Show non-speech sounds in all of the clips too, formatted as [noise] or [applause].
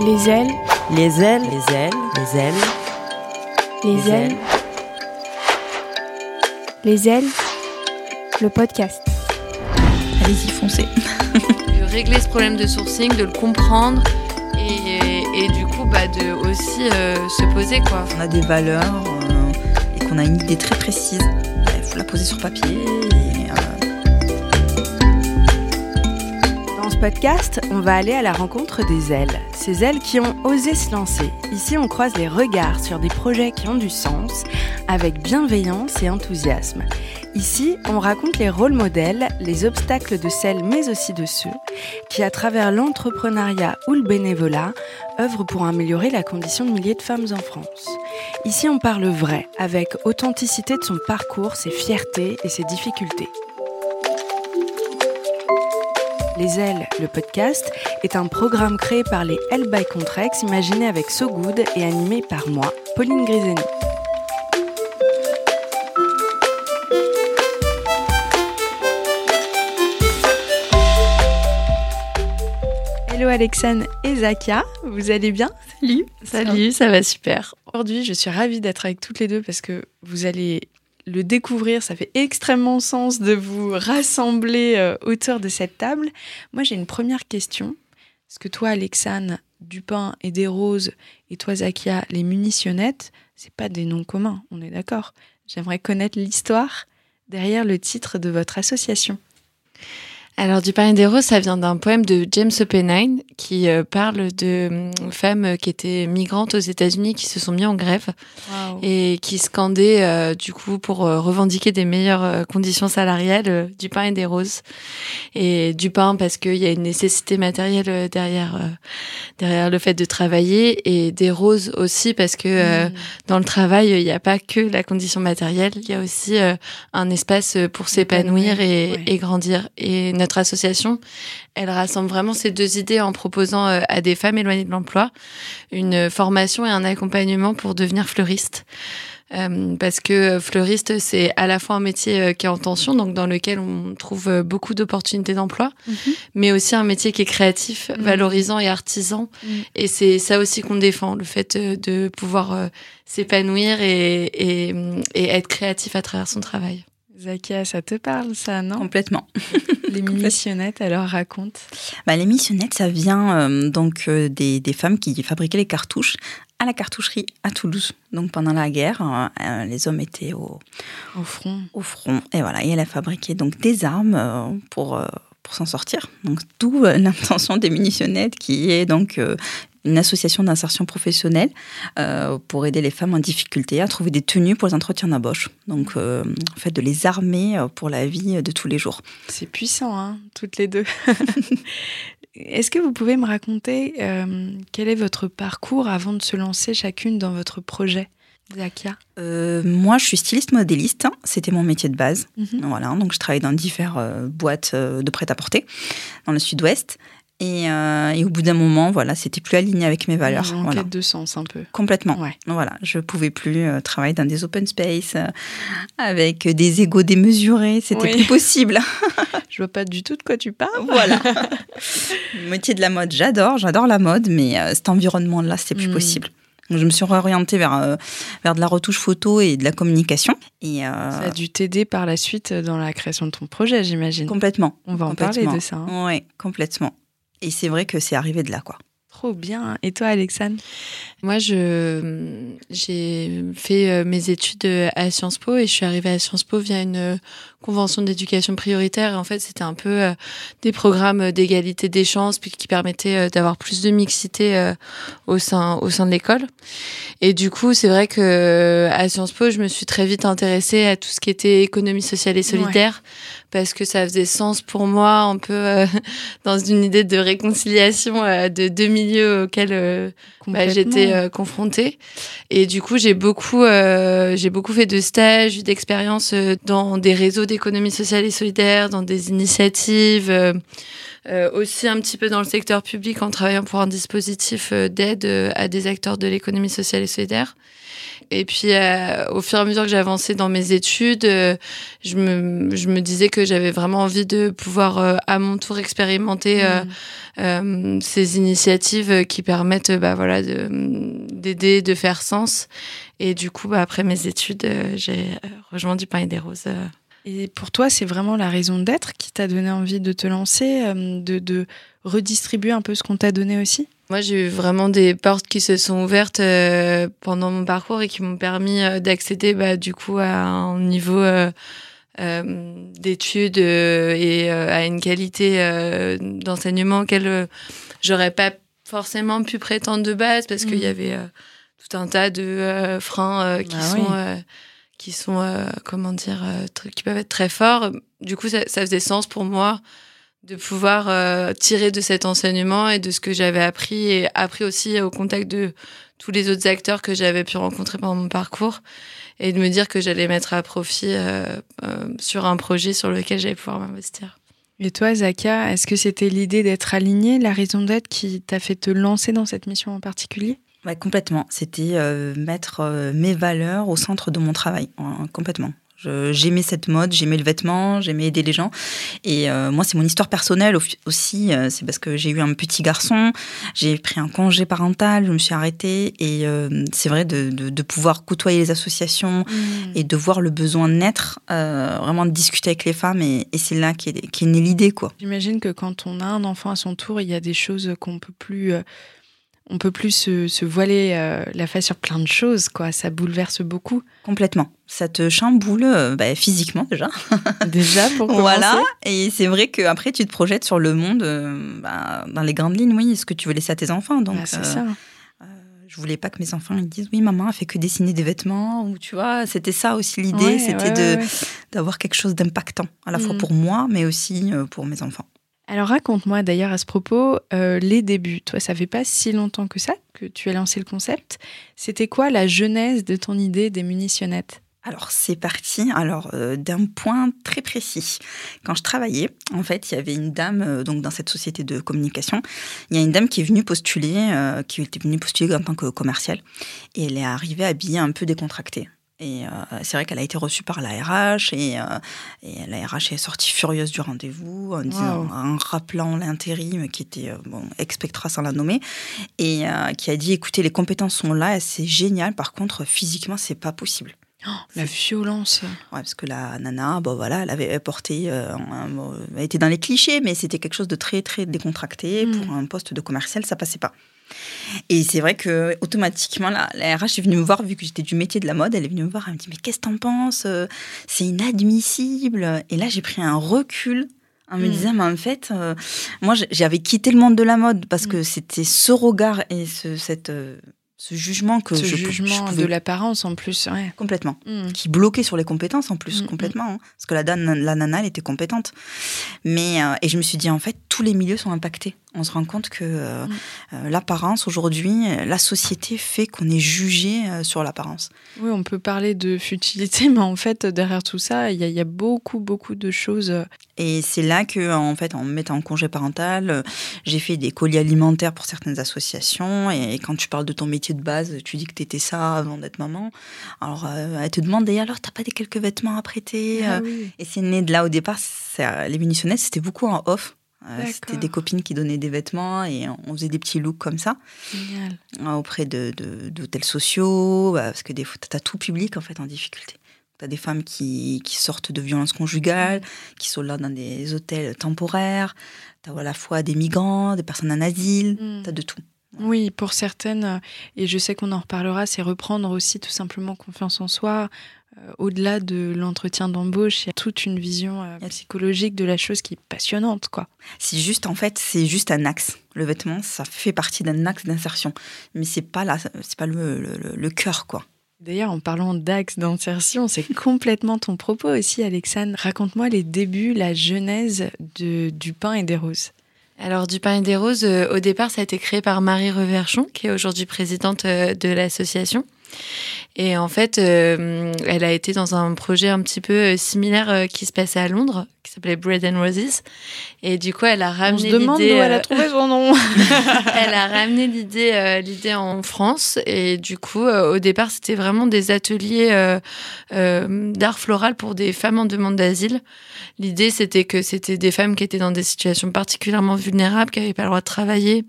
Les ailes, Les ailes, les ailes, les ailes, les ailes, les ailes, le podcast. Allez-y, foncez. [laughs] de régler ce problème de sourcing, de le comprendre et, et du coup bah, de aussi euh, se poser quoi. On a des valeurs euh, et qu'on a une idée très précise. Il faut la poser sur papier. Et, euh, Dans ce podcast, on va aller à la rencontre des ailes. Ces ailes qui ont osé se lancer. Ici, on croise les regards sur des projets qui ont du sens, avec bienveillance et enthousiasme. Ici, on raconte les rôles modèles, les obstacles de celles, mais aussi de ceux qui, à travers l'entrepreneuriat ou le bénévolat, œuvrent pour améliorer la condition de milliers de femmes en France. Ici, on parle vrai, avec authenticité de son parcours, ses fiertés et ses difficultés. Les Ailes, le podcast, est un programme créé par les L by Contrex, imaginé avec So Good et animé par moi, Pauline Griseni. Hello Alexane et Zakia, vous allez bien? Salut Salut, ça va super. Aujourd'hui, je suis ravie d'être avec toutes les deux parce que vous allez le découvrir, ça fait extrêmement sens de vous rassembler euh, autour de cette table. Moi, j'ai une première question. Est-ce que toi, Alexane, Dupin et des Roses, et toi, Zakia, les munitionnettes, c'est pas des noms communs, on est d'accord J'aimerais connaître l'histoire derrière le titre de votre association. Alors, du pain et des roses, ça vient d'un poème de James Oppenheim qui euh, parle de euh, femmes qui étaient migrantes aux États-Unis qui se sont mis en grève et qui scandaient, euh, du coup, pour euh, revendiquer des meilleures euh, conditions salariales, euh, du pain et des roses. Et du pain parce qu'il y a une nécessité matérielle euh, derrière, euh, derrière le fait de travailler et des roses aussi parce que euh, Mmh. dans le travail, il n'y a pas que la condition matérielle, il y a aussi euh, un espace pour s'épanouir et, ouais. et grandir. Et notre association, elle rassemble vraiment ces deux idées en proposant euh, à des femmes éloignées de l'emploi une formation et un accompagnement pour devenir fleuriste. Euh, parce que fleuriste, c'est à la fois un métier euh, qui est en tension, donc dans lequel on trouve euh, beaucoup d'opportunités d'emploi, Mhm. mais aussi un métier qui est créatif, Mhm. valorisant et artisan. Mhm. Et c'est ça aussi qu'on défend, le fait euh, de pouvoir euh, s'épanouir et, et, et être créatif à travers son travail. Zakia, ça te parle ça, non? Complètement. Les [laughs] munitionnettes, alors raconte. Bah, les missionnettes, ça vient euh, donc euh, des, des femmes qui fabriquaient les cartouches à la cartoucherie à Toulouse. Donc pendant la guerre, euh, les hommes étaient au, Au front. au front. Et voilà, et elle a fabriqué donc des armes pour, s'en sortir. Donc d'où euh, [laughs] l'intention des munitionnettes, qui est donc euh, une association d'insertion professionnelle euh, pour aider les femmes en difficulté à trouver des tenues pour les entretiens d'embauche. Donc en fait de les armer pour la vie de tous les jours. C'est puissant, hein, toutes les deux. [laughs] Est-ce que vous pouvez me raconter quel est votre parcours avant de se lancer chacune dans votre projet, Zakia Euh, moi, je suis styliste modéliste. hein. C'était mon métier de base. Mhm. Voilà, donc je travaille dans diverses euh, boîtes euh, de prêt-à-porter dans le sud-ouest. Et, et au bout d'un moment, voilà, c'était plus aligné avec mes valeurs. En Voilà. quête de sens, un peu. Complètement. Ouais. Voilà, je pouvais plus travailler dans des open space avec des égos démesurés. C'était Oui. plus possible. [laughs] [laughs] Je vois pas du tout de quoi tu parles. voilà. [laughs] Le métier de la mode, j'adore, j'adore la mode, mais cet environnement-là, c'était plus Mm. possible. Je me suis réorientée vers, euh, vers de la retouche photo et de la communication. Et, euh, Ça a dû t'aider par la suite dans la création de ton projet, j'imagine. complètement. On va en parler de ça. hein. Oui, complètement. Et c'est vrai que c'est arrivé de là, quoi. Trop bien. Et toi, Alexandre Moi, je j'ai fait euh, mes études euh, à Sciences Po et je suis arrivée à Sciences Po via une euh, convention d'éducation prioritaire. En fait, c'était un peu euh, des programmes d'égalité des chances puis qui permettaient euh, d'avoir plus de mixité euh, au sein au sein de l'école. Et du coup, c'est vrai que euh, à Sciences Po, je me suis très vite intéressée à tout ce qui était économie sociale et solidaire parce que ça faisait sens pour moi un peu euh, [laughs] dans une idée de réconciliation euh, de deux milieux auxquels euh, bah, j'étais euh, confrontée et du coup j'ai beaucoup euh, j'ai beaucoup fait de stages d'expériences euh, dans des réseaux d'économie sociale et solidaire dans des initiatives euh, euh, aussi un petit peu dans le secteur public en travaillant pour un dispositif euh, d'aide à des acteurs de l'économie sociale et solidaire. Et puis, euh, au fur et à mesure que j'avançais dans mes études, euh, je, me, je me disais que j'avais vraiment envie de pouvoir, euh, à mon tour, expérimenter euh, ces initiatives qui permettent bah, voilà, de- d'aider, de, faire sens. Et du coup, bah, après mes études, j'ai rejoint du pain et des roses. Et pour toi, c'est vraiment la raison d'être qui t'a donné envie de te lancer, euh, de, de redistribuer un peu ce qu'on t'a donné aussi? Moi, j'ai eu vraiment des portes qui se sont ouvertes euh, pendant mon parcours et qui m'ont permis euh, d'accéder, bah, du coup, à un niveau euh, d'études et à une qualité d'enseignement auquel j'aurais pas forcément pu prétendre de base parce qu'il y Mhm. avait tout un tas de freins qui Bah sont oui. Qui sont euh, comment dire euh, qui peuvent être très forts. Du coup, ça, faisait sens pour moi de pouvoir euh, tirer de cet enseignement et de ce que j'avais appris et appris aussi au contact de tous les autres acteurs que j'avais pu rencontrer pendant mon parcours et de me dire que j'allais mettre à profit sur un projet sur lequel j'allais pouvoir m'investir. Et toi, Zaka, est-ce que c'était l'idée d'être aligné, la raison d'être qui t'a fait te lancer dans cette mission en particulier? Complètement. C'était euh, mettre euh, mes valeurs au centre de mon travail, euh, complètement. J'aimais cette mode, j'aimais le vêtement, j'aimais aider les gens. Et euh, moi, c'est mon histoire personnelle au- aussi. c'est parce que j'ai eu un petit garçon, j'ai pris un congé parental, je me suis arrêtée. Et c'est vrai de, de- de pouvoir côtoyer les associations et de voir le besoin naître, vraiment de discuter avec les femmes. Et, et c'est là qu'est née l'idée, quoi. J'imagine que quand on a un enfant à son tour, il y a des choses qu'on peut plus, on peut plus se, se voiler euh, la face sur plein de choses, quoi. Ça bouleverse beaucoup. Complètement. Ça te chamboule euh, bah, physiquement déjà. [laughs] Déjà pour [laughs] commencer. Voilà, et c'est vrai qu'après tu te projettes sur le monde euh, bah, dans les grandes lignes, oui, ce que tu veux laisser à tes enfants. Donc, Ah, c'est ça. je voulais pas que mes enfants ils disent oui, maman, elle fait que dessiner des vêtements, ou tu vois, c'était ça aussi l'idée, Ouais, c'était ouais, ouais, d'avoir quelque chose d'impactant, à la fois Mm. pour moi, mais aussi pour mes enfants. Alors raconte-moi d'ailleurs à ce propos euh, les débuts. Toi, ça fait pas si longtemps que ça que tu as lancé le concept. C'était quoi la genèse de ton idée des munitionnettes? Alors c'est parti. Alors euh, d'un point très précis. Quand je travaillais, en fait, il y avait une dame euh, donc dans cette société de communication. Il y a une dame qui est venue postuler, qui était venue postuler en tant que commerciale, et elle est arrivée habillée un peu décontractée. Et euh, c'est vrai qu'elle a été reçue par la RH et, euh, et la RH est sortie furieuse du rendez-vous en, disant, Wow. en rappelant l'intérim qui était euh, bon, expectra sans la nommer et euh, qui a dit écoutez les compétences sont là c'est génial par contre physiquement c'est pas possible La violence. Ouais, parce que la nana, bon voilà, elle avait porté, euh, un- bon, elle était dans les clichés, mais c'était quelque chose de très très décontracté Mm. pour un poste de commercial, ça passait pas. Et c'est vrai que automatiquement, la, la RH est venue me voir, vu que j'étais du métier de la mode, elle est venue me voir, elle me dit mais qu'est-ce que t'en penses Euh, C'est inadmissible. Et là, j'ai pris un recul. En me Mm. disant, mais en fait, euh, moi, j'avais quitté le monde de la mode parce Mm. que c'était ce regard et ce, cette, euh, ce jugement que Ce je, jugement je pouvais de l'apparence en plus. Ouais. complètement Mm. qui bloquait sur les compétences en plus Mm, complètement hein. parce que la, la nana elle était compétente mais euh, et je me suis dit en fait tous les milieux sont impactés on se rend compte que euh, Mm. euh, l'apparence aujourd'hui la société fait qu'on est jugé euh, sur l'apparence Oui, on peut parler de futilité, [laughs] mais en fait, derrière tout ça, il y, a- il y a beaucoup, beaucoup de choses. et c'est là que en fait en me mettant en congé parental j'ai fait des colis alimentaires pour certaines associations et, quand tu parles de ton métier de base tu dis que tu étais ça avant d'être maman alors euh, elle te demande et alors t'as pas des quelques vêtements à prêter Ah oui. Et c'est né de là au départ. les munitionnettes, c'était beaucoup en off. Euh. C'était des copines qui donnaient des vêtements et on faisait des petits looks comme ça Génial. euh, auprès de, de- d'hôtels sociaux, bah, parce que des fois, tu as tout public en fait en difficulté. Tu as des femmes qui, qui sortent de violences conjugales, qui sont là dans des hôtels temporaires. Tu as à la fois des migrants, des personnes en asile, Mm. tu as de tout. Oui, pour certaines, euh, et je sais qu'on en reparlera, c'est reprendre aussi tout simplement confiance en soi. Euh, Au-delà de l'entretien d'embauche, il y a toute une vision euh, psychologique de la chose qui est passionnante, quoi. C'est juste, en fait, c'est juste un axe. Le vêtement, ça fait partie d'un axe d'insertion. Mais c'est pas, la, c'est pas le, le, le- le cœur, quoi. D'ailleurs, en parlant d'axe d'insertion, c'est [laughs] complètement ton propos aussi, Alexandre. Raconte-moi les débuts, la genèse de, du pain et des roses. Alors, du pain et des roses, euh, au départ, ça a été créé par Marie Reverchon, qui est aujourd'hui présidente euh, de l'association. Et en fait, euh, elle a été dans un projet un petit peu euh, similaire euh, qui se passait à Londres, qui s'appelait Bread and Roses. Et du coup, elle a ramené On se demande où l'idée. elle a trouvé son nom. [laughs] elle a ramené l'idée l'idée en France et du coup au départ c'était vraiment des ateliers d'art floral pour des femmes en demande d'asile. L'idée c'était que c'était des femmes qui étaient dans des situations particulièrement vulnérables, qui n'avaient pas le droit de travailler,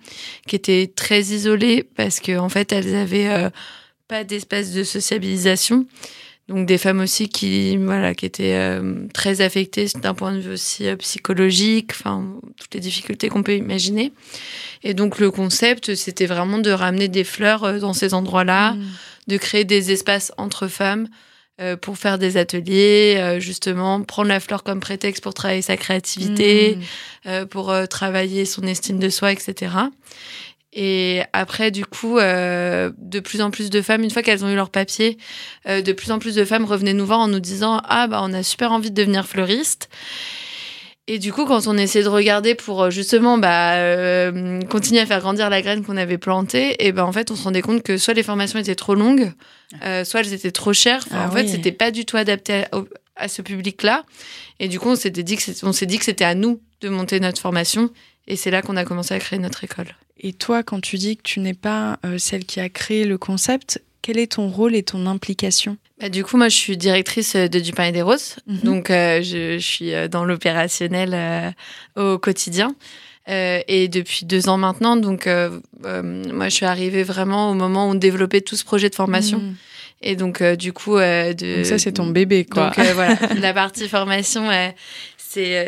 qui étaient très isolées parce que en fait elles avaient pas d'espace de sociabilisation. Donc des femmes aussi qui voilà qui étaient euh, très affectées d'un point de vue aussi euh, psychologique, enfin toutes les difficultés qu'on peut imaginer. Et donc le concept, c'était vraiment de ramener des fleurs euh, dans ces endroits-là, Mm. de créer des espaces entre femmes pour faire des ateliers, justement prendre la fleur comme prétexte pour travailler sa créativité, Mm. euh, pour travailler son estime de soi, etc. Et après, du coup, euh, de plus en plus de femmes, une fois qu'elles ont eu leur papier, euh, de plus en plus de femmes revenaient nous voir en nous disant Ah, bah, on a super envie de devenir fleuriste. Et du coup, quand on essayait de regarder pour euh, justement bah, euh, continuer à faire grandir la graine qu'on avait plantée, et ben en fait, on se rendait compte que soit les formations étaient trop longues, soit elles étaient trop chères. Enfin, Ah en fait, oui. c'était pas du tout adapté à, à ce public-là. Et du coup, on s'est dit que c'était à nous de monter notre formation. Et c'est là qu'on a commencé à créer notre école. Et toi, quand tu dis que tu n'es pas euh, celle qui a créé le concept, quel est ton rôle et ton implication? Bah, du coup, moi, je suis directrice de Du pain et des roses. Mhm. Donc, euh, je, je suis euh, dans l'opérationnel euh, au quotidien. Euh, et depuis deux ans maintenant, donc euh, euh, moi, je suis arrivée vraiment au moment où on développait tout ce projet de formation. Mm. Et donc, euh, du coup, euh, de Donc ça, c'est ton bébé, quoi. Donc euh, voilà, [laughs] la partie formation, euh,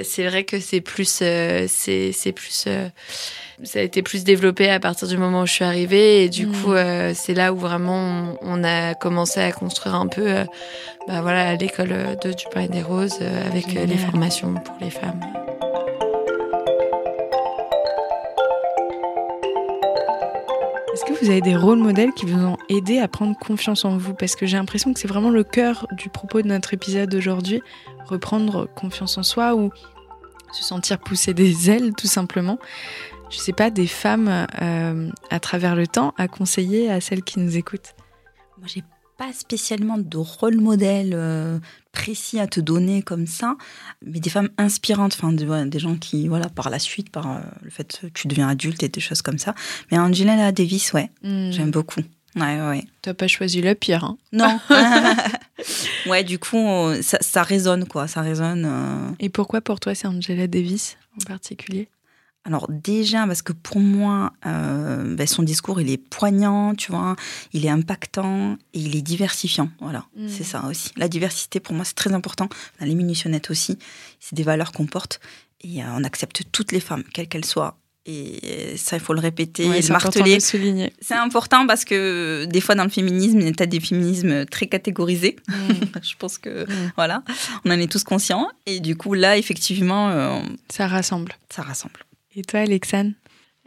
c'est vrai que c'est plus euh, c'est plus euh, ça a été plus développé à partir du moment où je suis arrivée et du Mm. coup euh, c'est là où vraiment on, on a commencé à construire un peu euh, bah voilà l'école de du pain et des roses euh, avec euh, les formations pour les femmes. Est-ce que vous avez des rôles modèles qui vous ont aidé à prendre confiance en vous? Parce que j'ai l'impression que c'est vraiment le cœur du propos de notre épisode d'aujourd'hui, reprendre confiance en soi ou se sentir pousser des [laughs] ailes, tout simplement. Je sais pas, des femmes euh, à travers le temps à conseiller à celles qui nous écoutent. Moi, j'ai pas spécialement de rôle modèle euh, précis à te donner comme ça, mais des femmes inspirantes, enfin des, voilà, des gens qui, voilà, par la suite, par euh, le fait que tu deviens adulte et des choses comme ça. Mais Angela Davis, ouais, j'aime beaucoup. Ouais, ouais. T'as pas choisi le pire. Hein. Non. [laughs] [laughs] ouais, du coup, ça, ça résonne, quoi. Ça résonne. euh. Et pourquoi pour toi c'est Angela Davis en particulier? Alors déjà, parce que pour moi, euh, ben, son discours, il est poignant, tu vois, il est impactant et il est diversifiant. Voilà, Mm. c'est ça aussi. La diversité, pour moi, c'est très important. Dans les munitionnettes aussi, c'est des valeurs qu'on porte et euh, on accepte toutes les femmes, quelles qu'elles soient. Et ça, il faut le répéter, Ouais, le marteler. le souligner. C'est important parce que des fois, dans le féminisme, il y a des féminismes très catégorisés. [laughs] Je pense que, Mm. voilà, on en est tous conscients. Et du coup, là, effectivement, euh, Ça rassemble. ça rassemble. Et toi, Alexane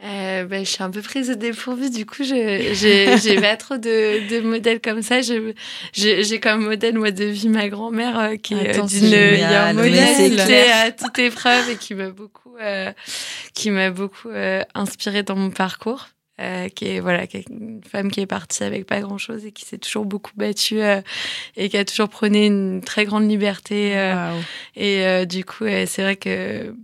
Euh, ben, je suis un peu prise au dépourvu, du coup, je [laughs] j'ai pas trop de, de modèles comme ça. J'ai comme modèle, moi, de vie, ma grand-mère, euh, qui est euh, d'une modernité clair. à toute épreuve et qui m'a beaucoup, euh, qui m'a beaucoup inspirée dans mon parcours. Qui est voilà qui est une femme qui est partie avec pas grand chose et qui s'est toujours beaucoup battue et qui a toujours prôné une très grande liberté et du coup c'est vrai que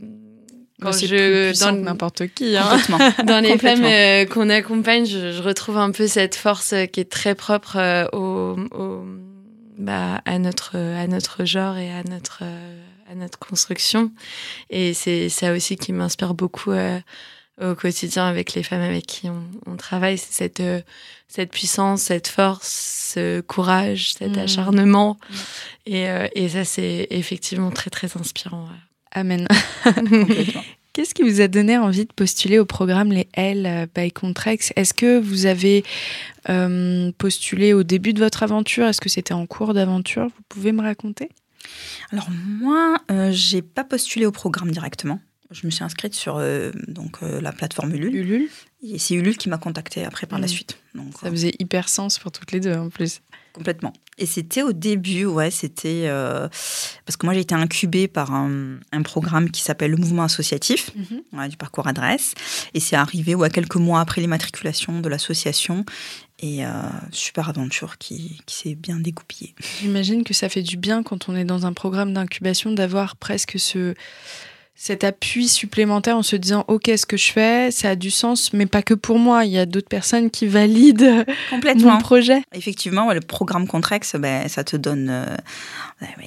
quand je dans n'importe qui. Hein. [laughs] Dans les femmes euh, qu'on accompagne, je, je retrouve un peu cette force euh, qui est très propre euh, au, au- bah, à notre à notre genre et à notre à notre construction. Et c'est ça aussi qui m'inspire beaucoup au quotidien avec les femmes avec qui on, on travaille, c'est cette cette puissance, cette force, ce courage, cet Mhm. acharnement. Et, euh, et ça, c'est effectivement très très inspirant. ouais. Amen. [laughs] Qu'est-ce qui vous a donné envie de postuler au programme Les L euh, by Contrex Est-ce que vous avez euh, postulé au début de votre aventure? Est-ce que c'était en cours d'aventure? Vous pouvez me raconter? Alors moi, euh, j'ai pas postulé au programme directement. Je me suis inscrite sur euh, donc, la plateforme Ulule. Ulule. Et c'est Ulule qui m'a contactée après par la Mm. suite. Donc, Ça faisait hyper sens pour toutes les deux en plus. Complètement. Et c'était au début, ouais, c'était. euh, parce que moi, j'ai été incubée par un, un programme qui s'appelle le mouvement associatif ouais, du parcours adresse. Et c'est arrivé ouais, quelques mois après l'immatriculation de l'association. Et euh, super aventure qui, qui s'est bien dégoupillée. J'imagine que ça fait du bien quand on est dans un programme d'incubation d'avoir presque ce cet appui supplémentaire en se disant ok ce que je fais ça a du sens mais pas que pour moi il y a d'autres personnes qui valident [laughs] mon projet Effectivement, ouais, le programme Contrex, ben, ça te donne euh,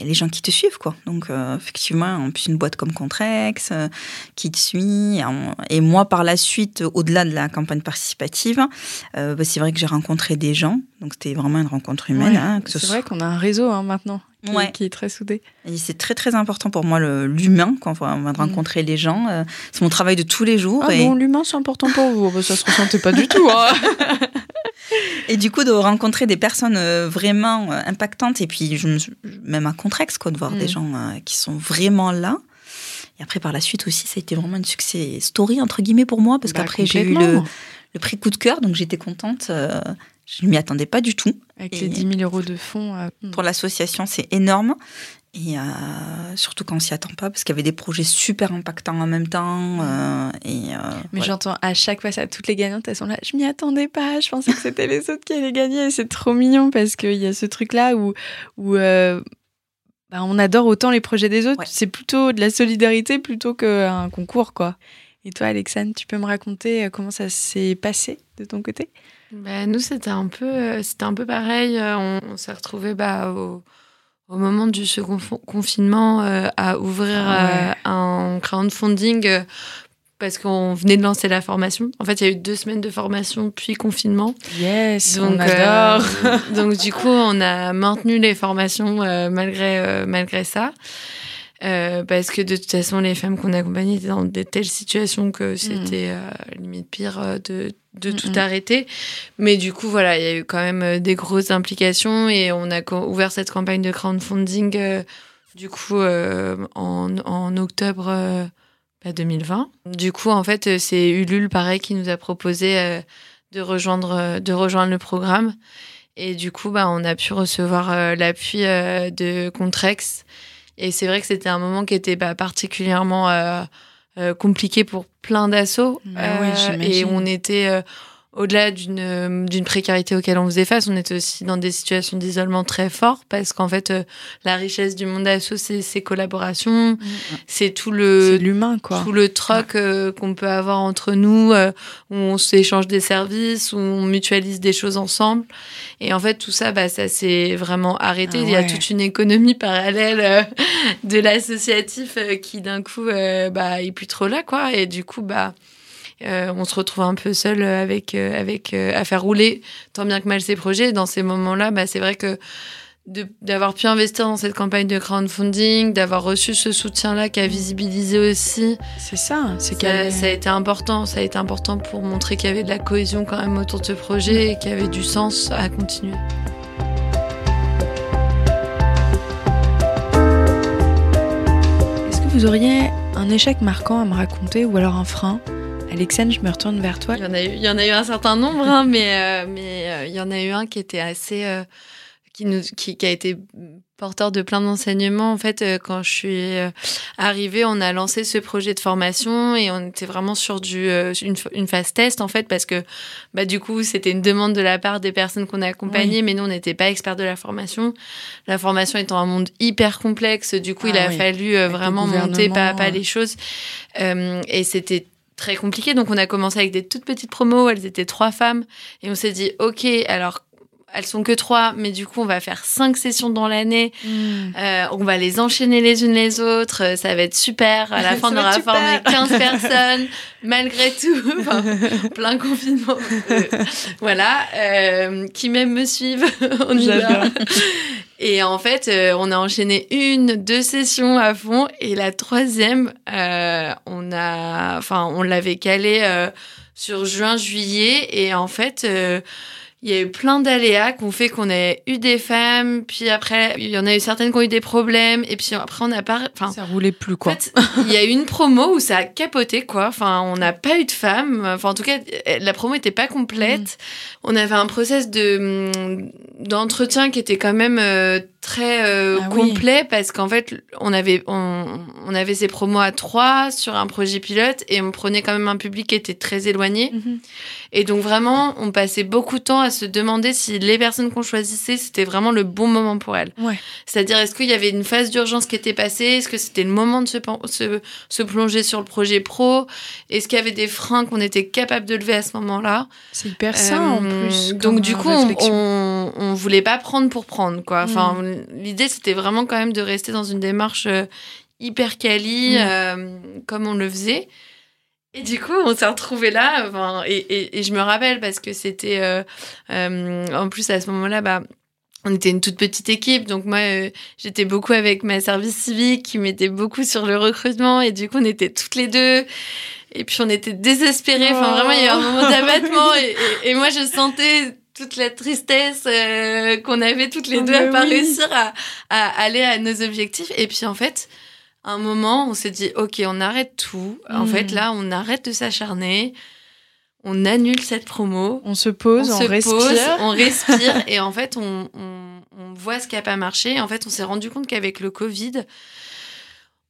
les gens qui te suivent. Quoi. Donc, euh, effectivement, en plus, une boîte comme Contrex euh, qui te suit. Et moi, par la suite, au-delà de la campagne participative, ben, c'est vrai que j'ai rencontré des gens. Donc, c'était vraiment une rencontre humaine. Ouais, hein, ce c'est soit- vrai qu'on a un réseau hein, maintenant qui, Ouais. qui est très soudé c'est très, très important pour moi, l'humain, quand on va rencontrer les gens. euh, c'est mon travail de tous les jours. ah et... bon l'humain c'est important pour vous Bah, ça se ressentait pas du tout hein. [laughs] Et du coup, de rencontrer des personnes euh, vraiment euh, impactantes, et puis je me suis- même à Contrex, quoi, de voir Mm. des gens euh, qui sont vraiment là. Et après, par la suite aussi, ça a été vraiment une succès story, entre guillemets, pour moi, parce Bah, qu'après, j'ai eu le, le prix coup de cœur, donc j'étais contente. euh, je ne m'y attendais pas du tout. avec Et- les 10 000 euros de fonds euh, Pour l'association, c'est énorme. Et euh, surtout quand on s'y attend pas, parce qu'il y avait des projets super impactants en même temps. euh, et, euh, Mais j'entends à chaque fois ça, toutes les gagnantes, elles sont là. Je m'y attendais pas, je pensais que c'était les autres qui allaient gagner. Et c'est trop mignon parce qu'il y a ce truc-là où, où bah, on adore autant les projets des autres. Ouais. C'est plutôt de la solidarité plutôt qu'un concours, quoi. Et toi, Alexandre, tu peux me raconter comment ça s'est passé de ton côté? Bah, nous, c'était un peu, euh, c'était un peu pareil. Euh, On, on s'est retrouvés bah, au, au moment du second confinement euh, à ouvrir Ah ouais. euh, un crowdfunding parce qu'on venait de lancer la formation. En fait, il y a eu deux semaines de formation puis confinement. Yes, on Donc, adore. euh, [laughs] donc du coup, on a maintenu les formations euh, malgré, euh, malgré ça. Euh, parce que de toute façon, les femmes qu'on accompagnait étaient dans de telles situations que c'était euh, limite pire euh, de, de tout arrêter. Mais du coup, voilà, il y a eu quand même euh, des grosses implications et on a ouvert cette campagne de crowdfunding euh, du coup euh, en, en octobre euh, bah, 2020. Du coup, en fait, c'est Ulule, pareil, qui nous a proposé euh, de, rejoindre, de rejoindre le programme. Et du coup, bah, on a pu recevoir l'appui euh, de Contrex. Et c'est vrai que c'était un moment qui était bah, particulièrement euh, euh, compliqué pour plein d'assauts. Bah oui, et j'imagine. on était euh, au-delà d'une euh, d'une précarité auquel on faisait face, on était aussi dans des situations d'isolement très fort parce qu'en fait, euh, la richesse du monde asso, c'est ses collaborations, c'est tout le l'humain, quoi. tout le troc euh, qu'on peut avoir entre nous, euh, où on s'échange des services, où on mutualise des choses ensemble. Et en fait, tout ça, bah, ça s'est vraiment arrêté. Ah Il y a toute une économie [laughs] parallèle de l'associatif qui, d'un coup, bah, est plus trop là, quoi. Et du coup, bah, euh, on se retrouve un peu seul euh, avec, euh, avec à faire rouler tant bien que mal ses projets. Dans ces moments-là, bah, c'est vrai que d'avoir pu investir dans cette campagne de crowdfunding, d'avoir reçu ce soutien-là qui a visibilisé aussi C'est ça, c'est ça, ça a été important, ça a été important pour montrer qu'il y avait de la cohésion quand même autour de ce projet et qu'il y avait du sens à continuer. Est-ce que vous auriez un échec marquant à me raconter ou alors un frein? Alexandre, je me retourne vers toi. Il y en a eu, il y en a eu un certain nombre, hein, mais euh, mais euh, il y en a eu un qui était assez, euh, qui nous, qui, qui a été porteur de plein d'enseignements. En fait, euh, quand je suis euh, arrivée, on a lancé ce projet de formation et on était vraiment sur du euh, une, une phase test en fait parce que bah du coup c'était une demande de la part des personnes qu'on a accompagnées, mais nous on n'était pas experts de la formation. La formation étant un monde hyper complexe, du coup il Ah a oui. fallu Avec vraiment monter pas à pas les choses Euh, et c'était très compliqué. Donc, on a commencé avec des toutes petites promos. Elles étaient trois femmes. Et on s'est dit, OK, alors, elles sont que trois, mais du coup, on va faire cinq sessions dans l'année. Euh, on va les enchaîner les unes les autres. Euh, Ça va être super. À la [laughs] fin, on aura formé 15 [laughs] personnes, malgré tout. [laughs] Enfin, plein confinement. Euh, voilà. Euh, qui même me suivent. on y va. J'adore. Et en fait, euh, on a enchaîné une, deux sessions à fond, et la troisième, on a, enfin, on l'avait calée sur juin, juillet, et en fait, il y a eu plein d'aléas qui ont fait qu'on a eu des femmes, puis après, il y en a eu certaines qui ont eu des problèmes, et puis après, on n'a pas. Enfin, ça roulait plus, quoi. En fait, il y a eu une promo où ça a capoté, quoi. Enfin, on n'a pas eu de femmes. Enfin, en tout cas, la promo n'était pas complète. Mm. On avait un process de d'entretien qui était quand même euh, très euh, ah complet parce qu'en fait, on avait, on, on, avait ces promos à trois sur un projet pilote et on prenait quand même un public qui était très éloigné. Mhm. Et donc vraiment, on passait beaucoup de temps à se demander si les personnes qu'on choisissait, c'était vraiment le bon moment pour elles. Ouais. C'est-à-dire, est-ce qu'il y avait une phase d'urgence qui était passée? Est-ce que c'était le moment de se, se, se, plonger sur le projet pro? Est-ce qu'il y avait des freins qu'on était capable de lever à ce moment-là? C'est hyper sain en euh, plus. Donc du coup, on, on, on, voulait pas prendre pour prendre, quoi. Enfin, mm l'idée, c'était vraiment quand même de rester dans une démarche euh, hyper quali, mm. euh, comme on le faisait. Et du coup, on s'est retrouvés là. Enfin, et, et, je me rappelle parce que c'était. Euh, en plus, à ce moment-là, bah, on était une toute petite équipe. Donc, moi, j'étais beaucoup avec ma service civique qui m'était beaucoup sur le recrutement. Et du coup, on était toutes les deux. Et puis, on était désespérés. Enfin, vraiment, il y a eu un moment d'abattement. et, et moi, je sentais toute la tristesse euh, qu'on avait toutes les oh, deux à pas réussir à, à, aller à nos objectifs. Et puis en fait, un moment, on s'est dit, ok, on arrête tout. En hmm. fait, là, on arrête de s'acharner. On annule cette promo. On se pose, on, respire. on respire. [laughs] et en fait, on, on, on voit ce qui n'a pas marché. En fait, on s'est rendu compte qu'avec le Covid,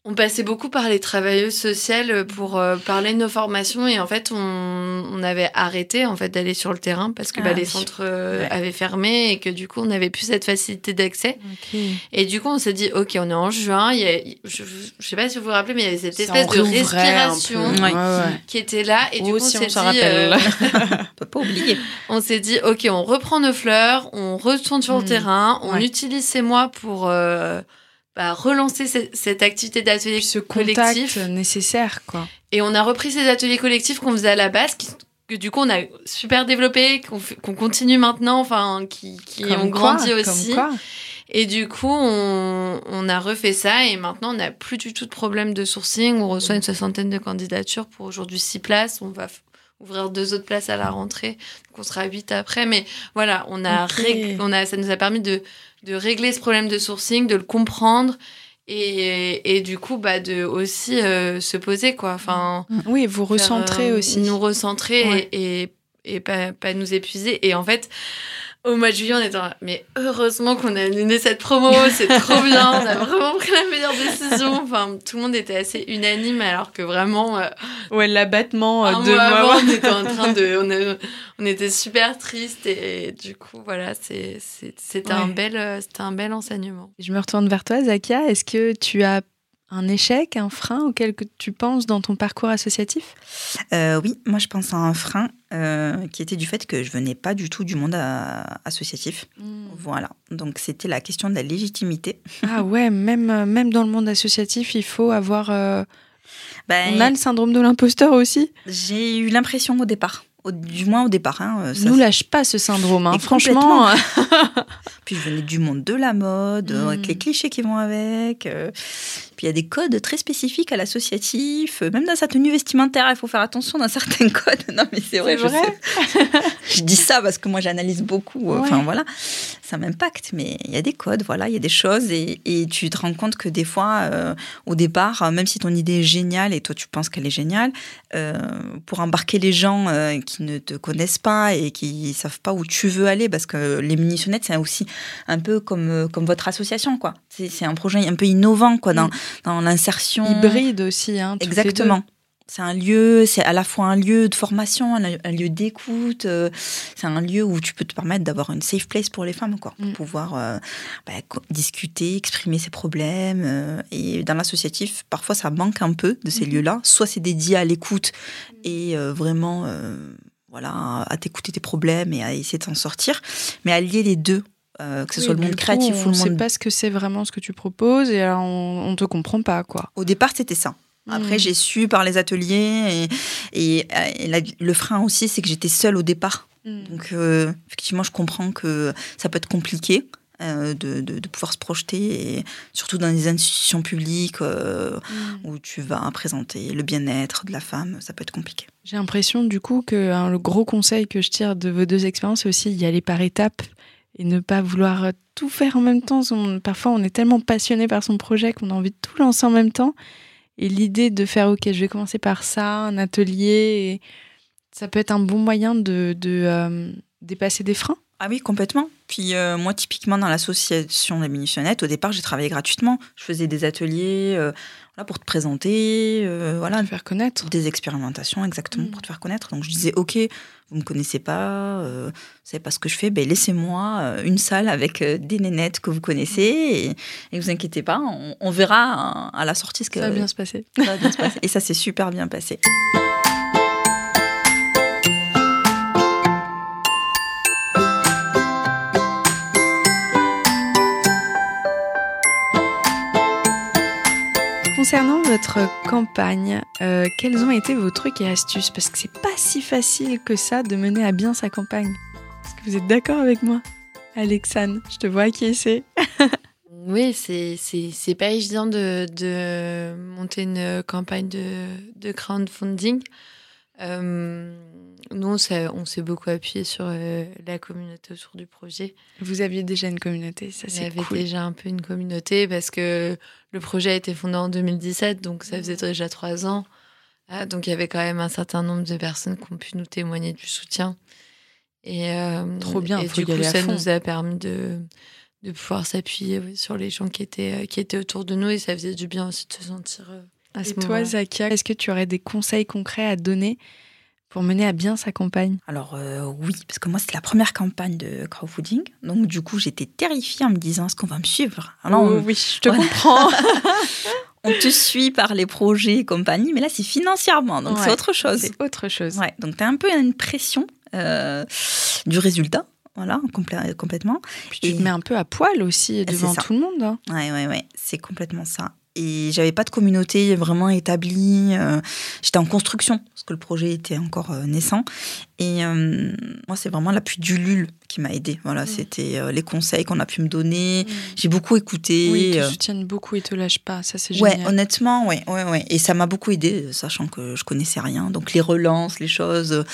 on passait beaucoup par les travailleuses sociales pour euh, parler de nos formations et en fait on, avait arrêté en fait d'aller sur le terrain parce que bah, ah les centres euh, avaient fermé et que du coup on n'avait plus cette facilité d'accès. Et du coup on s'est dit ok on est en juin il y a, je, ne sais pas si vous vous rappelez mais il y avait cette espèce de respiration qui était là et du coup on s'est dit euh, [laughs] peut pas oublier. [laughs] on s'est dit ok on reprend nos fleurs on retourne sur le mm. terrain on utilise ces mois pour bah, relancer cette, activité d'atelier collectif nécessaire quoi. Et on a repris ces ateliers collectifs qu'on faisait à la base, que du coup on a super développé, qu'on continue maintenant, enfin qui, qui ont grandi aussi. Et du coup, on, on, a refait ça et maintenant, on n'a plus du tout de problème de sourcing. On reçoit une soixantaine de candidatures pour aujourd'hui six places. On va ouvrir deux autres places à la rentrée. Donc, on sera huit après. Mais voilà, on a, on a, ça nous a permis de, de régler ce problème de sourcing, de le comprendre et, et du coup bah de aussi euh, se poser quoi enfin mm. oui vous recentrer euh, aussi nous recentrer et, et, et, pas, pas nous épuiser et en fait au mois de juillet, on était mais heureusement qu'on a annulé cette promo, c'est trop bien, on a [laughs] vraiment pris la meilleure décision. Enfin, tout le monde était assez unanime, alors que vraiment. Euh, ouais, l'abattement euh, de mois on était en train de. [laughs] On, était super triste et, du coup, voilà, c'était un, bel, euh, un bel enseignement. Je me retourne vers toi, Zakia. Est-ce que tu as un échec, un frein auquel que tu penses dans ton parcours associatif? Euh, Oui, moi je pense à un frein euh, qui était du fait que je venais pas du tout du monde euh, associatif. Hmm. Voilà, donc c'était la question de la légitimité. Ah ouais, même, même dans le monde associatif, il faut avoir... Ben, On a le syndrome de l'imposteur aussi J'ai eu l'impression au départ du moins au départ. Hein, euh, Nous lâche pas ce syndrome, hein, franchement. [laughs] Puis je venais du monde de la mode, avec les clichés qui vont avec. Euh. Puis il y a des codes très spécifiques à l'associatif. Même dans sa tenue vestimentaire, il faut faire attention dans certains [laughs] codes. Non, mais c'est vrai, je je dis ça parce que moi j'analyse beaucoup. Euh, enfin voilà, ça m'impacte. Mais il y a des codes, voilà, il y a des choses. Et, et tu te rends compte que des fois, au départ, même si ton idée est géniale et toi tu penses qu'elle est géniale, pour embarquer les gens qui ne te connaissent pas et qui savent pas où tu veux aller, parce que les munitionnettes, c'est aussi un peu comme, euh, comme votre association, quoi. C'est un projet un peu innovant, quoi, dans, mm. Dans l'insertion. Hybride aussi, hein. Exactement. C'est un lieu, c'est à la fois un lieu de formation, un, lieu d'écoute. Euh, c'est un lieu où tu peux te permettre d'avoir une safe place pour les femmes, quoi, pour mm. pouvoir euh, bah, discuter, exprimer ses problèmes. et dans l'associatif, parfois, ça manque un peu de ces mm-hmm. lieux-là. Soit c'est dédié à l'écoute et vraiment voilà, à t'écouter tes problèmes et à essayer de t'en sortir, mais à lier les deux. Euh, que ce soit le monde créatif ou le monde. On ne sait pas ce que c'est vraiment ce que tu proposes et on, ne te comprend pas quoi. Au départ, c'était ça. Après, hmm. j'ai su par les ateliers et, le frein aussi, c'est que j'étais seule au départ. Hmm. Donc, euh, effectivement, je comprends que ça peut être compliqué. euh, de, de, de, pouvoir se projeter, et surtout dans des institutions publiques euh, Mm. où tu vas présenter le bien-être de la femme, ça peut être compliqué. J'ai l'impression du coup que hein, le gros conseil que je tire de vos deux expériences, c'est aussi y aller par étapes et ne pas vouloir euh, tout faire en même temps. Parfois, on est tellement passionné par son projet qu'on a envie de tout lancer en même temps. Et l'idée de faire, ok, je vais commencer par ça, un atelier, ça peut être un bon moyen de, de, euh, dépasser des freins. Ah oui, complètement. Puis euh, moi, typiquement, dans l'association des Minutionnettes, au départ, j'ai travaillé gratuitement. Je faisais des ateliers voilà, pour te présenter, euh, voilà, de faire connaître. des expérimentations exactement Mm. pour te faire connaître. Donc je disais, ok, vous me connaissez pas, euh, vous savez pas ce que je fais, ben laissez-moi euh, une salle avec euh, des nénettes que vous connaissez et, et vous inquiétez pas, on, on verra à, à la sortie ce que Ça va bien se passer. ça va bien se passer. Et ça s'est super bien passé. Concernant votre campagne, euh, quels ont été vos trucs et astuces? Parce que c'est pas si facile que ça de mener à bien sa campagne. Est-ce que vous êtes d'accord avec moi? Alexane, je te vois acquiescer. [laughs] Oui, c'est c'est c'est pas évident de, de monter une campagne de, de crowdfunding. Euh, nous, on s'est on s'est beaucoup appuyé sur euh, la communauté autour du projet. Vous aviez déjà une communauté, ça Il y c'est avait cool. déjà un peu une communauté parce que le projet a été fondé en 2017, donc ça faisait déjà trois ans. Ah, donc il y avait quand même un certain nombre de personnes qui ont pu nous témoigner du soutien. Et, euh, Trop bien, et faut du y coup, aller ça nous a permis de, de pouvoir s'appuyer oui, sur les gens qui étaient, euh, qui étaient autour de nous et ça faisait du bien aussi de se sentir euh, à ce Et toi. Zakia, est-ce que tu aurais des conseils concrets à donner pour mener à bien sa campagne Alors euh, oui, parce que moi c'était la première campagne de crowdfunding, donc du coup j'étais terrifiée en me disant est-ce qu'on va me suivre? Alors, Oh on, oui, je te Ouais. comprends. [laughs] on te suit par les projets et compagnie, mais là c'est financièrement, donc Ouais. c'est autre chose. c'est autre chose. Ouais, donc tu as un peu une pression euh, du résultat, voilà, complè- complètement. Puis tu Et- te mets un peu à poil aussi devant tout le monde. hein. Ouais, ouais, ouais, c'est complètement ça. Et j'avais pas de communauté vraiment établie. euh, J'étais en construction parce que le projet était encore euh, naissant. Et euh, moi, c'est vraiment l'appui du LUL qui m'a aidé. Voilà, Mm. c'était les conseils qu'on a pu me donner. J'ai beaucoup écouté. Oui, ils te soutiennent beaucoup, ils te lâchent pas. Ça, c'est Ouais, génial. honnêtement, ouais, ouais, ouais. Et ça m'a beaucoup aidé, euh, sachant que je connaissais rien. Donc les relances, les choses,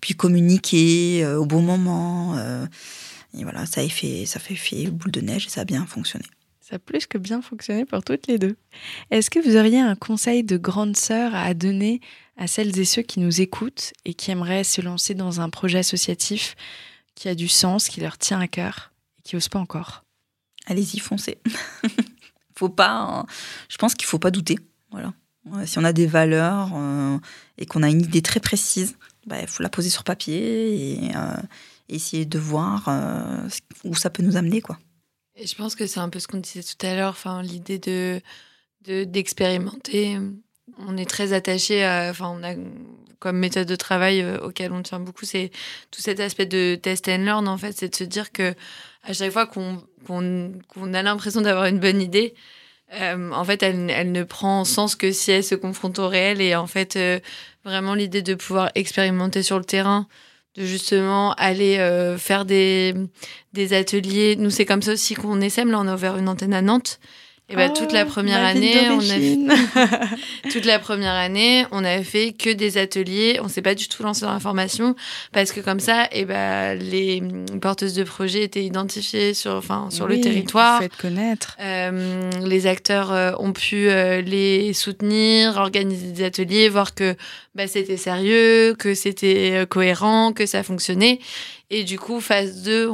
puis communiquer au bon moment. et voilà, ça a fait, ça fait fait boule de neige et ça a bien fonctionné. Ça a plus que bien fonctionné pour toutes les deux. Est-ce que vous auriez un conseil de grande sœur à donner à celles et ceux qui nous écoutent et qui aimeraient se lancer dans un projet associatif qui a du sens, qui leur tient à cœur et qui n'osent pas encore? Allez-y, foncez. [laughs] faut pas. euh, je pense qu'il faut pas douter. Voilà. Ouais, si on a des valeurs euh, et qu'on a une idée très précise, il faut la poser sur papier et euh, essayer de voir euh, où ça peut nous amener, quoi. Et je pense que c'est un peu ce qu'on disait tout à l'heure, enfin l'idée de de- d'expérimenter. on est très attaché enfin on a comme méthode de travail euh, auquel on tient beaucoup, c'est tout cet aspect de test and learn en fait, c'est de se dire que à chaque fois qu'on qu'on qu'on a l'impression d'avoir une bonne idée, euh, en fait, elle, elle ne prend sens que si elle se confronte au réel. Et en fait, euh, vraiment l'idée de pouvoir expérimenter sur le terrain, de justement aller euh, faire des, des ateliers. Nous, c'est comme ça aussi qu'on essaime. Là, on a ouvert une antenne à Nantes. Et ben, toute la Oh, première année, on a d'origine. [laughs] toute la première année, on a fait que des ateliers. On s'est pas du tout lancé dans la formation parce que comme ça, et ben les mm, porteuses de projets étaient identifiées sur, enfin, sur le territoire. Faites connaître. Euh, les acteurs euh, ont pu euh, les soutenir, organiser des ateliers, voir que bah, c'était sérieux, que c'était cohérent, que ça fonctionnait. Et du coup, phase 2,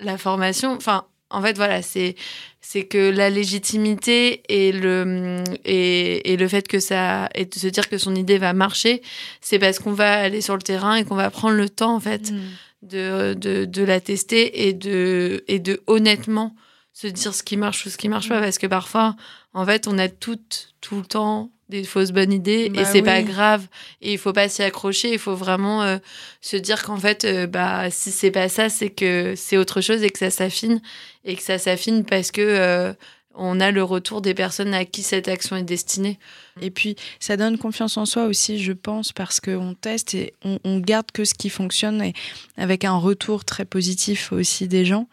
la formation, enfin, en fait, voilà, c'est c'est que la légitimité et le et, et le fait que ça et de se dire que son idée va marcher, c'est parce qu'on va aller sur le terrain et qu'on va prendre le temps en fait Mm. de, de, de la tester et de, et de honnêtement se dire ce qui marche ou ce qui marche pas. Parce que parfois, en fait, on a toutes, tout le temps des fausses bonnes idées Bah et c'est pas grave. Et il faut pas s'y accrocher. Il faut vraiment euh, se dire qu'en fait, euh, bah, si c'est pas ça, c'est que c'est autre chose et que ça s'affine. Et que ça s'affine parce que euh, on a le retour des personnes à qui cette action est destinée. Et puis, ça donne confiance en soi aussi, je pense, parce qu'on teste et on, on garde que ce qui fonctionne et avec un retour très positif aussi des gens.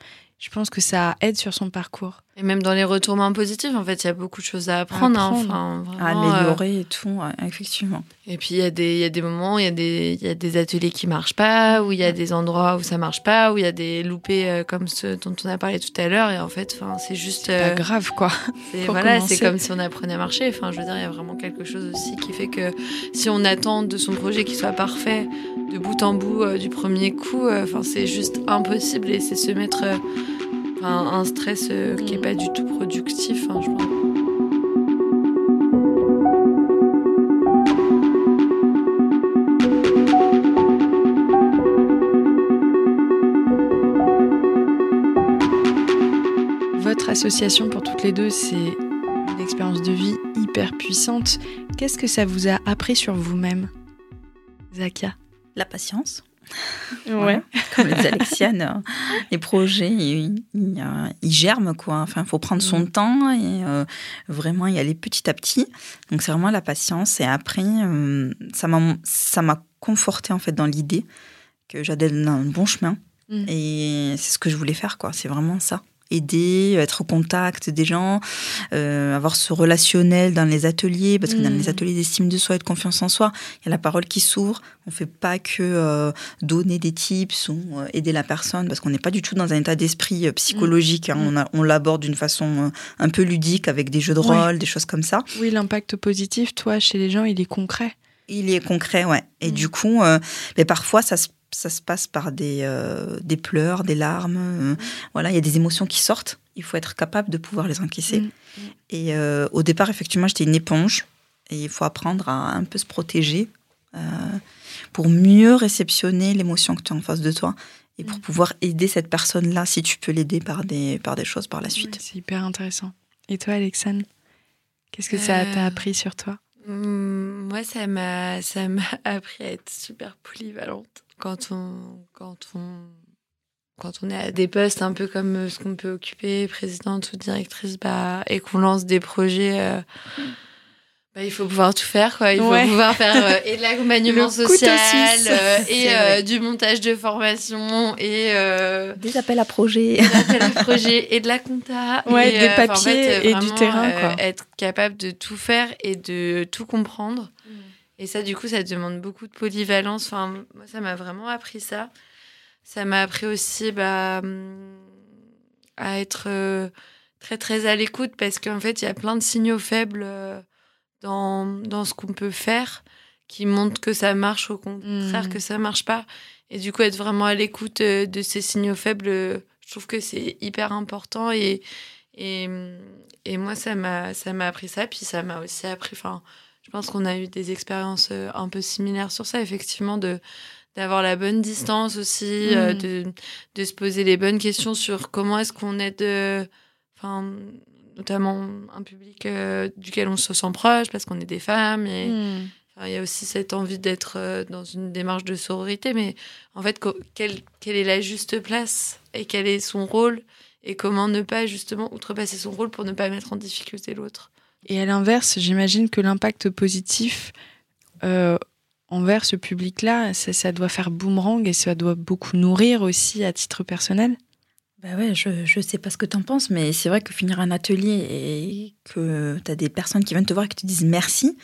Je pense que ça aide sur son parcours. Et même dans les retournements positifs, en fait, il y a beaucoup de choses à apprendre. hein. apprendre. Enfin, À vraiment, euh, améliorer et tout, effectivement. Et puis il y, a des- y a des moments, il y, a des- il y a des ateliers qui marchent pas, où il y a des endroits où ça marche pas, où il y a des loupés euh, comme ceux dont on a parlé tout à l'heure. Et en fait, c'est juste. Pas euh, grave, quoi. [laughs] voilà, c'est comme si on apprenait à marcher. Enfin, je veux dire, il y a vraiment quelque chose aussi qui fait que si on attend de son projet qu'il soit parfait de bout en bout euh, du premier coup, enfin, c'est juste impossible et c'est se mettre un stress euh, qui est pas du tout productif. hein, je pense. Votre association pour toutes les deux, c'est une expérience de vie hyper puissante. Qu'est-ce que ça vous a appris sur vous-même, Zakia? La patience. Ouais. Comme le disait Alexiane, euh, les projets, ils, ils, euh, ils germent, quoi. Enfin, il faut prendre son Mm. temps et euh, vraiment y aller petit à petit. Donc, c'est vraiment la patience. Et après, euh, ça m'a ça m'a conforté, en fait, dans l'idée que j'allais dans un bon chemin. Mm. Et c'est ce que je voulais faire, quoi. C'est vraiment ça. Aider, être au contact des gens, euh, avoir ce relationnel dans les ateliers, parce que dans Mm. les ateliers d'estime de soi et de confiance en soi, il y a la parole qui s'ouvre. On fait pas que euh, donner des tips ou euh, aider la personne, parce qu'on n'est pas du tout dans un état d'esprit psychologique. hein. Mm. On, a- on l'aborde d'une façon un peu ludique, avec des jeux de Ouais. rôle, des choses comme ça. Oui, l'impact positif, toi, chez les gens, il est concret. Il est concret, ouais. Et Mm. du coup, euh, mais parfois, ça se, ça se passe par des, euh, des pleurs, des larmes. euh, Voilà, il y a des émotions qui sortent. Il faut être capable de pouvoir les encaisser. Mm. Et euh, au départ, effectivement, j'étais une éponge. Et il faut apprendre à un peu se protéger euh, pour mieux réceptionner l'émotion que tu as en face de toi et pour Mm. pouvoir aider cette personne-là si tu peux l'aider par des, par des choses par la suite. C'est hyper intéressant. Et toi, Alexandre Qu'est-ce que ça t'a appris sur toi? Moi, ça m'a, ça m'a [laughs] appris à être super polyvalente. Quand on, quand on, quand on est à des postes un peu comme euh, ce qu'on peut occuper, présidente ou directrice, bah, et qu'on lance des projets, euh, bah, il faut pouvoir tout faire, quoi. Il faut Ouais. pouvoir faire euh, et de [laughs] l'accompagnement social, euh, et euh, du montage de formation, et euh, Des appels à projets. des appels à projet et de la compta. [laughs] Ouais, et, des en papiers fait, et du terrain, euh, quoi. être capable de tout faire et de tout comprendre. Et ça, du coup, ça demande beaucoup de polyvalence. Enfin, moi, ça m'a vraiment appris ça. Ça m'a appris aussi bah, à être euh, très, très à l'écoute parce qu'en fait, il y a plein de signaux faibles euh, dans, dans ce qu'on peut faire qui montrent que ça marche, au contraire, Mhm. que ça marche pas. Et du coup, être vraiment à l'écoute euh, de ces signaux faibles, je trouve que c'est hyper important. Et, et, et moi, ça m'a ça m'a appris ça. Puis ça m'a aussi appris. Enfin, je pense qu'on a eu des expériences euh, un peu similaires sur ça, effectivement, de d'avoir la bonne distance aussi, euh, Mhm. de, de se poser les bonnes questions sur comment est-ce qu'on aide, euh, enfin, notamment un public euh, duquel on se sent proche parce qu'on est des femmes et. Enfin, il y a aussi cette envie d'être dans une démarche de sororité, mais en fait, quelle, quelle est la juste place et quel est son rôle et comment ne pas justement outrepasser son rôle pour ne pas mettre en difficulté l'autre? Et à l'inverse, j'imagine que l'impact positif euh, envers ce public-là, ça, ça doit faire boomerang et ça doit beaucoup nourrir aussi à titre personnel. Bah ouais, je, je sais pas ce que tu en penses, mais c'est vrai que finir un atelier et que tu as des personnes qui viennent te voir et qui te disent merci,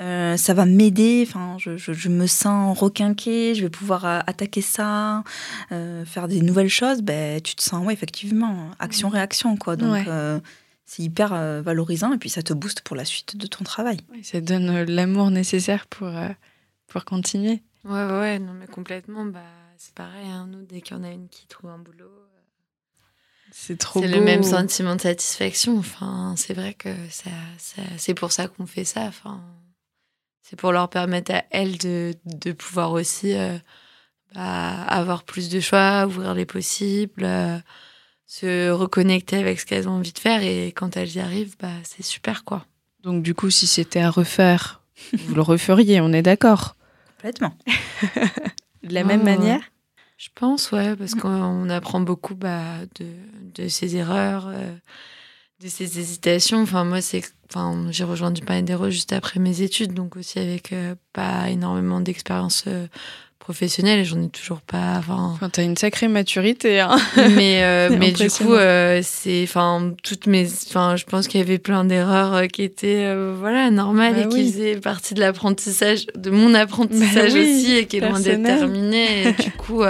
euh, ça va m'aider. Enfin, je, je, je me sens requinquée, je vais pouvoir euh, attaquer ça, euh, faire des nouvelles choses. Ben, tu te sens, ouais, effectivement, action-réaction, quoi. Donc, Ouais. C'est hyper euh, valorisant et puis ça te booste pour la suite de ton travail. Oui, ça donne euh, l'amour nécessaire pour, euh, pour continuer. Ouais, ouais, ouais, non, mais complètement, bah, c'est pareil, hein, nous, dès qu'il y en a une qui trouve un boulot, C'est trop c'est le même sentiment de satisfaction. Enfin, c'est vrai que ça, ça- c'est pour ça qu'on fait ça. Enfin, c'est pour leur permettre à elles de, de pouvoir aussi euh, bah, avoir plus de choix, ouvrir les possibles, euh, se reconnecter avec ce qu'elles ont envie de faire. Et quand elles y arrivent, bah, c'est super, quoi. Donc du coup, si c'était à refaire, vous le referiez, on est d'accord Complètement. [laughs] De la même manière? Je pense, ouais, parce qu'on apprend beaucoup bah, de, de ses erreurs, euh, de ses hésitations. Enfin, moi, c'est, enfin, j'ai rejoint du Pain des Roses juste après mes études, donc aussi avec euh, pas énormément d'expérience euh, professionnelle et j'en ai toujours pas. Enfin, Enfin, t'as une sacrée maturité. Hein. [laughs] mais euh, mais du coup euh, c'est enfin toutes mes enfin je pense qu'il y avait plein d'erreurs euh, qui étaient euh, voilà normales Bah et qui faisaient partie de l'apprentissage de mon apprentissage Bah oui, aussi et qui est loin d'être personnel. terminé et du [laughs] coup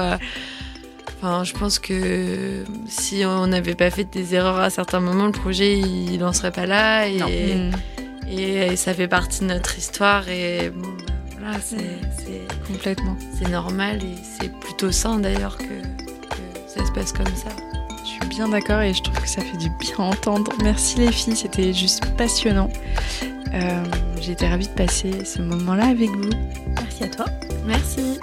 Enfin, je pense que si on n'avait pas fait des erreurs à certains moments, le projet il n'en serait pas là et, et, ça fait partie de notre histoire et bon, voilà, c'est Complètement. c'est normal et c'est plutôt sain d'ailleurs que, que ça se passe comme ça. Je suis bien d'accord et je trouve que ça fait du bien à entendre. Merci les filles, c'était juste passionnant. Euh, J'ai été ravie de passer ce moment-là avec vous. Merci à toi. Merci.